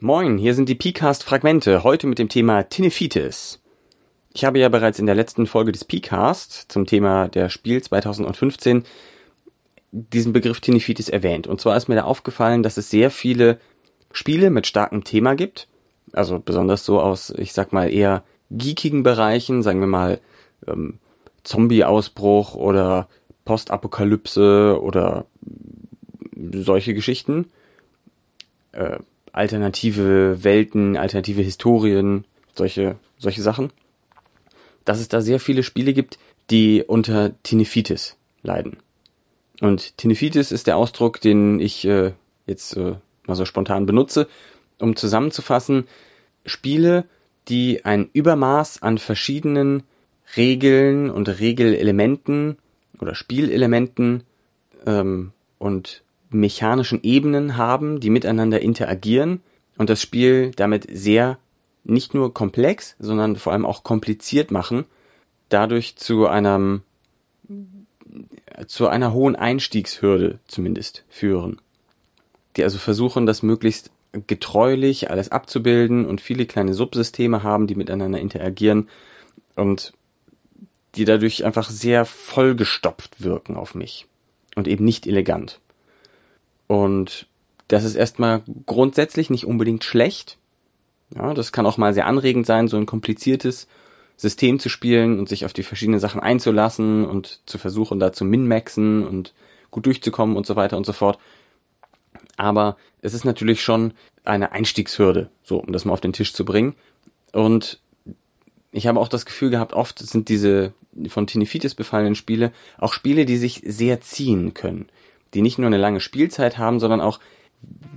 Moin, hier sind die PCAST Fragmente, heute mit dem Thema Tinnifitis. Ich habe ja bereits in der letzten Folge des PCAST zum Thema der Spiel 2015 diesen Begriff Tinnifitis erwähnt. Und zwar ist mir da aufgefallen, dass es sehr viele Spiele mit starkem Thema gibt. Also besonders so aus, ich sag mal, eher geekigen Bereichen, sagen wir mal ähm, Zombie-Ausbruch oder Postapokalypse oder solche Geschichten. Äh, alternative Welten, alternative Historien, solche, solche Sachen. Dass es da sehr viele Spiele gibt, die unter Tinnifitis leiden. Und Tinnifitis ist der Ausdruck, den ich äh, jetzt äh, mal so spontan benutze, um zusammenzufassen, Spiele, die ein Übermaß an verschiedenen Regeln und Regelelementen oder Spielelementen ähm, und mechanischen Ebenen haben, die miteinander interagieren und das Spiel damit sehr nicht nur komplex, sondern vor allem auch kompliziert machen, dadurch zu einem zu einer hohen Einstiegshürde zumindest führen. Die also versuchen, das möglichst getreulich alles abzubilden und viele kleine Subsysteme haben, die miteinander interagieren und die dadurch einfach sehr vollgestopft wirken auf mich und eben nicht elegant. Und das ist erstmal grundsätzlich nicht unbedingt schlecht. Ja, das kann auch mal sehr anregend sein, so ein kompliziertes System zu spielen und sich auf die verschiedenen Sachen einzulassen und zu versuchen, da zu min-maxen und gut durchzukommen und so weiter und so fort. Aber es ist natürlich schon eine Einstiegshürde, so, um das mal auf den Tisch zu bringen. Und ich habe auch das Gefühl gehabt, oft sind diese von Tinnifitis befallenen Spiele auch Spiele, die sich sehr ziehen können. Die nicht nur eine lange Spielzeit haben, sondern auch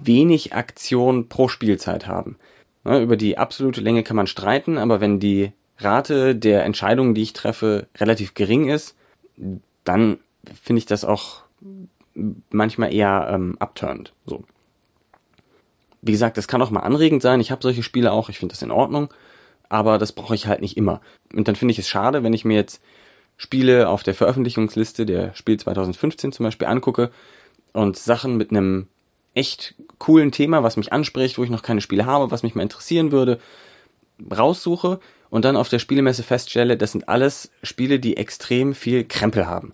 wenig Aktion pro Spielzeit haben. Ja, über die absolute Länge kann man streiten, aber wenn die Rate der Entscheidungen, die ich treffe, relativ gering ist, dann finde ich das auch manchmal eher ähm, abturnt. So. Wie gesagt, das kann auch mal anregend sein. Ich habe solche Spiele auch, ich finde das in Ordnung, aber das brauche ich halt nicht immer. Und dann finde ich es schade, wenn ich mir jetzt Spiele auf der Veröffentlichungsliste der Spiel 2015 zum Beispiel angucke und Sachen mit einem echt coolen Thema, was mich anspricht, wo ich noch keine Spiele habe, was mich mal interessieren würde, raussuche und dann auf der Spielemesse feststelle, das sind alles Spiele, die extrem viel Krempel haben.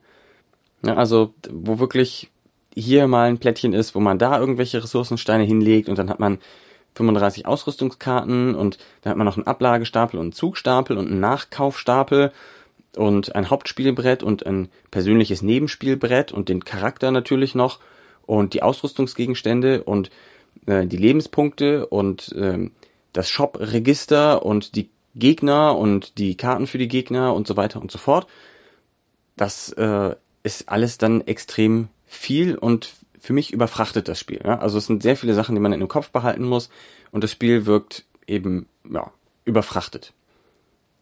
Ja, also, wo wirklich hier mal ein Plättchen ist, wo man da irgendwelche Ressourcensteine hinlegt und dann hat man 35 Ausrüstungskarten und dann hat man noch einen Ablagestapel und einen Zugstapel und einen Nachkaufstapel und ein Hauptspielbrett und ein persönliches Nebenspielbrett und den Charakter natürlich noch und die Ausrüstungsgegenstände und äh, die Lebenspunkte und äh, das Shop-Register und die Gegner und die Karten für die Gegner und so weiter und so fort. Das äh, ist alles dann extrem viel und für mich überfrachtet das Spiel. Ja? Also es sind sehr viele Sachen, die man in dem Kopf behalten muss und das Spiel wirkt eben ja, überfrachtet.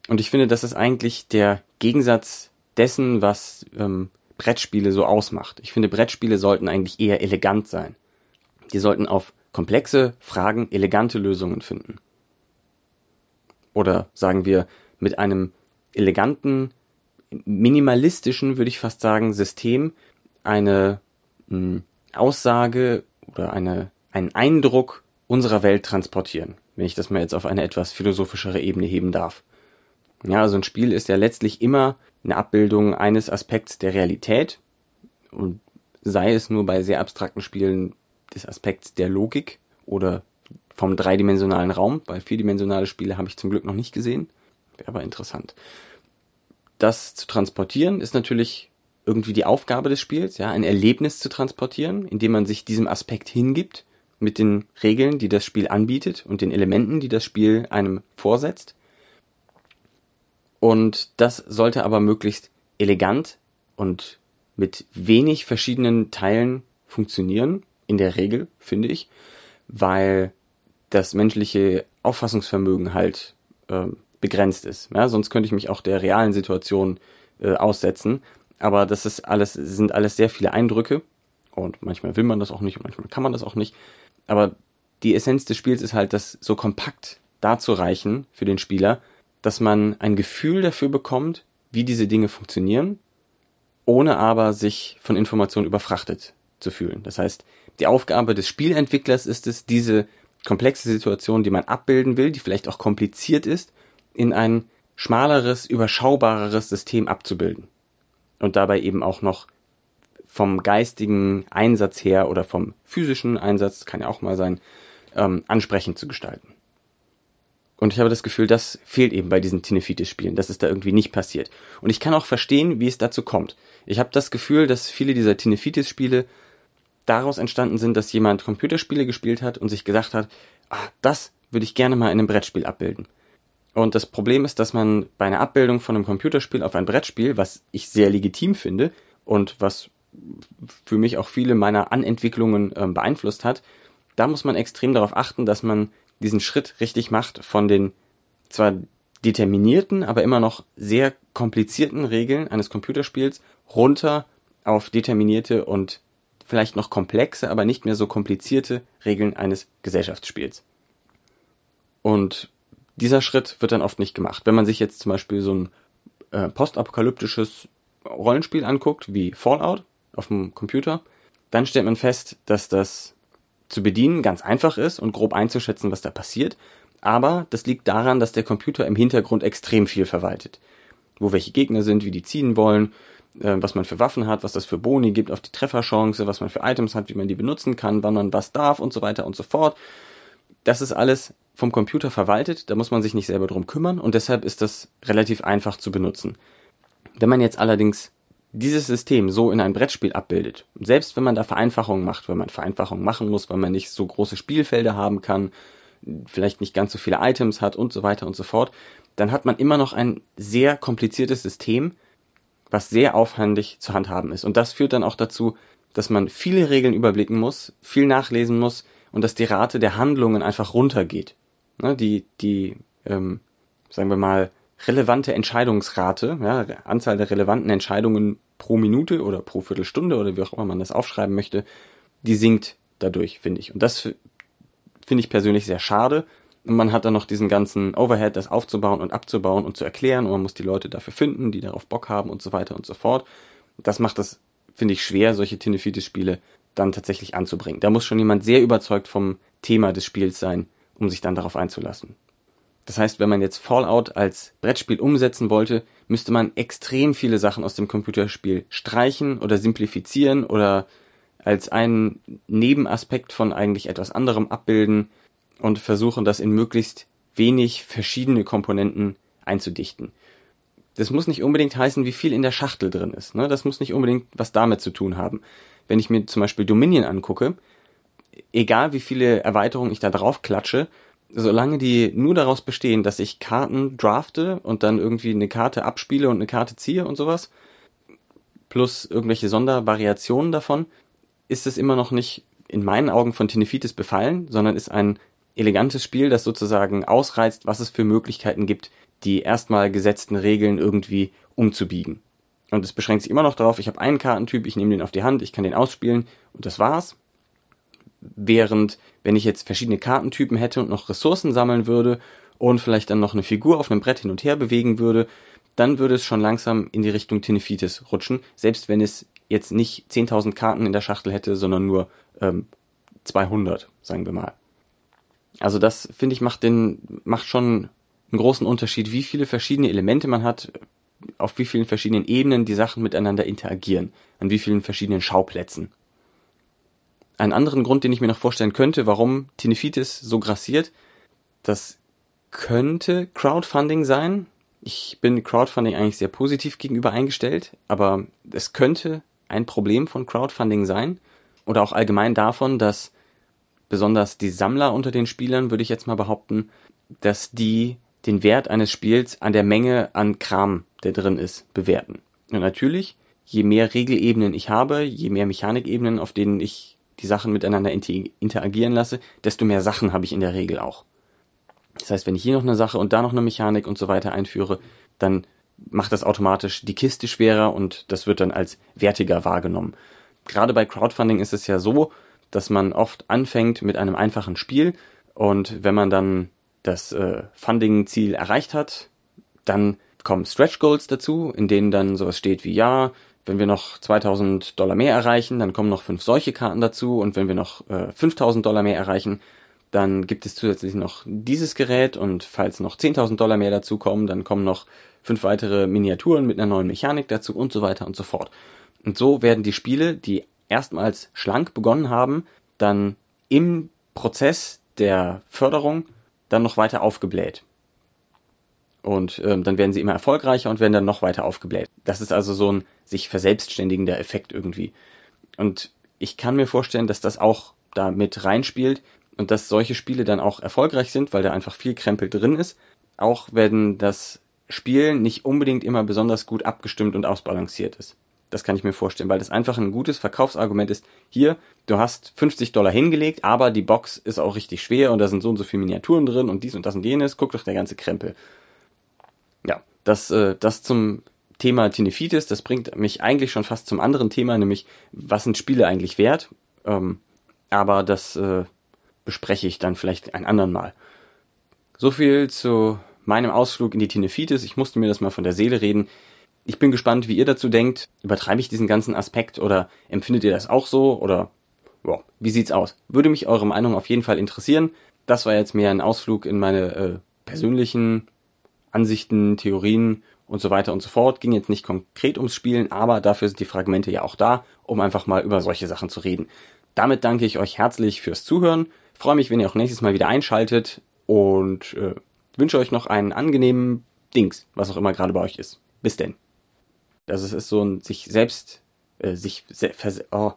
Und ich finde, das ist eigentlich der Gegensatz dessen, was ähm, Brettspiele so ausmacht. Ich finde, Brettspiele sollten eigentlich eher elegant sein. Die sollten auf komplexe Fragen elegante Lösungen finden oder sagen wir mit einem eleganten, minimalistischen, würde ich fast sagen, System eine mh, hm, Aussage oder eine, einen Eindruck unserer Welt transportieren, wenn ich das mal jetzt auf eine etwas philosophischere Ebene heben darf. Ja, also ein Spiel ist ja letztlich immer eine Abbildung eines Aspekts der Realität und sei es nur bei sehr abstrakten Spielen des Aspekts der Logik oder vom dreidimensionalen Raum, weil vierdimensionale Spiele habe ich zum Glück noch nicht gesehen. Wäre aber interessant. Das zu transportieren ist natürlich irgendwie die Aufgabe des Spiels, ja, ein Erlebnis zu transportieren, indem man sich diesem Aspekt hingibt, mit den Regeln, die das Spiel anbietet und den Elementen, die das Spiel einem vorsetzt. Und das sollte aber möglichst elegant und mit wenig verschiedenen Teilen funktionieren, in der Regel, finde ich, weil das menschliche Auffassungsvermögen halt äh, begrenzt ist. Ja, sonst könnte ich mich auch der realen Situation äh, aussetzen. Aber das ist alles, sind alles sehr viele Eindrücke. Und manchmal will man das auch nicht und manchmal kann man das auch nicht. Aber die Essenz des Spiels ist halt, das so kompakt darzureichen für den Spieler, dass man ein Gefühl dafür bekommt, wie diese Dinge funktionieren, ohne aber sich von Informationen überfrachtet zu fühlen. Das heißt, die Aufgabe des Spielentwicklers ist es, diese komplexe Situation, die man abbilden will, die vielleicht auch kompliziert ist, in ein schmaleres, überschaubareres System abzubilden. Und dabei eben auch noch vom geistigen Einsatz her oder vom physischen Einsatz, kann ja auch mal sein, ähm, ansprechend zu gestalten. Und ich habe das Gefühl, das fehlt eben bei diesen Tinefitis-Spielen, dass es da irgendwie nicht passiert. Und ich kann auch verstehen, wie es dazu kommt. Ich habe das Gefühl, dass viele dieser Tinefitis-Spiele daraus entstanden sind, dass jemand Computerspiele gespielt hat und sich gesagt hat, ah, das würde ich gerne mal in einem Brettspiel abbilden. Und das Problem ist, dass man bei einer Abbildung von einem Computerspiel auf ein Brettspiel, was ich sehr legitim finde und was für mich auch viele meiner Anentwicklungen äh, beeinflusst hat, da muss man extrem darauf achten, dass man diesen Schritt richtig macht von den zwar determinierten, aber immer noch sehr komplizierten Regeln eines Computerspiels runter auf determinierte und vielleicht noch komplexe, aber nicht mehr so komplizierte Regeln eines Gesellschaftsspiels. Und dieser Schritt wird dann oft nicht gemacht. Wenn man sich jetzt zum Beispiel so ein äh, postapokalyptisches Rollenspiel anguckt, wie Fallout auf dem Computer, dann stellt man fest, dass das zu bedienen ganz einfach ist und grob einzuschätzen, was da passiert. Aber das liegt daran, dass der Computer im Hintergrund extrem viel verwaltet. Wo welche Gegner sind, wie die ziehen wollen, äh, was man für Waffen hat, was das für Boni gibt auf die Trefferchance, was man für Items hat, wie man die benutzen kann, wann man was darf und so weiter und so fort. Das ist alles vom Computer verwaltet, da muss man sich nicht selber drum kümmern und deshalb ist das relativ einfach zu benutzen. Wenn man jetzt allerdings dieses System so in ein Brettspiel abbildet, selbst wenn man da Vereinfachungen macht, wenn man Vereinfachungen machen muss, weil man nicht so große Spielfelder haben kann, vielleicht nicht ganz so viele Items hat und so weiter und so fort, dann hat man immer noch ein sehr kompliziertes System, was sehr aufwendig zu handhaben ist. Und das führt dann auch dazu, dass man viele Regeln überblicken muss, viel nachlesen muss und dass die Rate der Handlungen einfach runtergeht. Ne, die, die, ähm, sagen wir mal, relevante Entscheidungsrate, ja, Anzahl der relevanten Entscheidungen pro Minute oder pro Viertelstunde oder wie auch immer man das aufschreiben möchte, die sinkt dadurch, finde ich. Und das finde ich persönlich sehr schade. Und man hat dann noch diesen ganzen Overhead, das aufzubauen und abzubauen und zu erklären und man muss die Leute dafür finden, die darauf Bock haben und so weiter und so fort. Das macht das, finde ich, schwer, solche Tinnifitis-Spiele dann tatsächlich anzubringen. Da muss schon jemand sehr überzeugt vom Thema des Spiels sein, um sich dann darauf einzulassen. Das heißt, wenn man jetzt Fallout als Brettspiel umsetzen wollte, müsste man extrem viele Sachen aus dem Computerspiel streichen oder simplifizieren oder als einen Nebenaspekt von eigentlich etwas anderem abbilden und versuchen, das in möglichst wenig verschiedene Komponenten einzudichten. Das muss nicht unbedingt heißen, wie viel in der Schachtel drin ist. Ne? Das muss nicht unbedingt was damit zu tun haben. Wenn ich mir zum Beispiel Dominion angucke, egal wie viele Erweiterungen ich da drauf klatsche, solange die nur daraus bestehen, dass ich Karten drafte und dann irgendwie eine Karte abspiele und eine Karte ziehe und sowas, plus irgendwelche Sondervariationen davon, ist es immer noch nicht in meinen Augen von Tinefitis befallen, sondern ist ein elegantes Spiel, das sozusagen ausreizt, was es für Möglichkeiten gibt, die erstmal gesetzten Regeln irgendwie umzubiegen. Und es beschränkt sich immer noch darauf, ich habe einen Kartentyp, ich nehme den auf die Hand, ich kann den ausspielen und das war's. Während, wenn ich jetzt verschiedene Kartentypen hätte und noch Ressourcen sammeln würde und vielleicht dann noch eine Figur auf einem Brett hin und her bewegen würde, dann würde es schon langsam in die Richtung Tinefitis rutschen, selbst wenn es jetzt nicht 10.000 Karten in der Schachtel hätte, sondern nur ähm, 200, sagen wir mal. Also das, finde ich, macht den, macht schon einen großen Unterschied, wie viele verschiedene Elemente man hat, auf wie vielen verschiedenen Ebenen die Sachen miteinander interagieren, an wie vielen verschiedenen Schauplätzen. Einen anderen Grund, den ich mir noch vorstellen könnte, warum Tinefitis so grassiert, das könnte Crowdfunding sein. Ich bin Crowdfunding eigentlich sehr positiv gegenüber eingestellt, aber es könnte ein Problem von Crowdfunding sein oder auch allgemein davon, dass besonders die Sammler unter den Spielern, würde ich jetzt mal behaupten, dass die den Wert eines Spiels an der Menge an Kram, der drin ist, bewerten. Und natürlich, je mehr Regelebenen ich habe, je mehr Mechanikebenen, auf denen ich die Sachen miteinander interagieren lasse, desto mehr Sachen habe ich in der Regel auch. Das heißt, wenn ich hier noch eine Sache und da noch eine Mechanik und so weiter einführe, dann macht das automatisch die Kiste schwerer und das wird dann als wertiger wahrgenommen. Gerade bei Crowdfunding ist es ja so, dass man oft anfängt mit einem einfachen Spiel und wenn man dann das äh, Funding-Ziel erreicht hat, dann kommen Stretch Goals dazu, in denen dann sowas steht wie ja, wenn wir noch 2000 Dollar mehr erreichen, dann kommen noch fünf solche Karten dazu und wenn wir noch äh, 5000 Dollar mehr erreichen, Dann gibt es zusätzlich noch dieses Gerät und falls noch 10.000 Dollar mehr dazu kommen, dann kommen noch fünf weitere Miniaturen mit einer neuen Mechanik dazu und so weiter und so fort. Und so werden die Spiele, die erstmals schlank begonnen haben, dann im Prozess der Förderung dann noch weiter aufgebläht. Und ähm, dann werden sie immer erfolgreicher und werden dann noch weiter aufgebläht. Das ist also so ein sich verselbstständigender Effekt irgendwie. Und ich kann mir vorstellen, dass das auch da mit reinspielt und dass solche Spiele dann auch erfolgreich sind, weil da einfach viel Krempel drin ist. Auch wenn das Spiel nicht unbedingt immer besonders gut abgestimmt und ausbalanciert ist. Das kann ich mir vorstellen, weil das einfach ein gutes Verkaufsargument ist. Hier, du hast 50 Dollar hingelegt, aber die Box ist auch richtig schwer und da sind so und so viele Miniaturen drin und dies und das und jenes. Guck doch der ganze Krempel. Das, äh, das zum Thema Tinefitis, das bringt mich eigentlich schon fast zum anderen Thema, nämlich was sind Spiele eigentlich wert? Ähm, aber das äh, bespreche ich dann vielleicht ein andern Mal. So viel zu meinem Ausflug in die Tinefitis. Ich musste mir das mal von der Seele reden. Ich bin gespannt, wie ihr dazu denkt. Übertreibe ich diesen ganzen Aspekt oder empfindet ihr das auch so oder wow, wie sieht's aus? Würde mich eure Meinung auf jeden Fall interessieren. Das war jetzt mehr ein Ausflug in meine äh, persönlichen Ansichten, Theorien und so weiter und so fort. Ging jetzt nicht konkret ums Spielen, aber dafür sind die Fragmente ja auch da, um einfach mal über solche Sachen zu reden. Damit danke ich euch herzlich fürs Zuhören. freue mich, wenn ihr auch nächstes Mal wieder einschaltet und äh, wünsche euch noch einen angenehmen Dings, was auch immer gerade bei euch ist. Bis denn. Es ist so ein sich selbst, äh, sich se oh,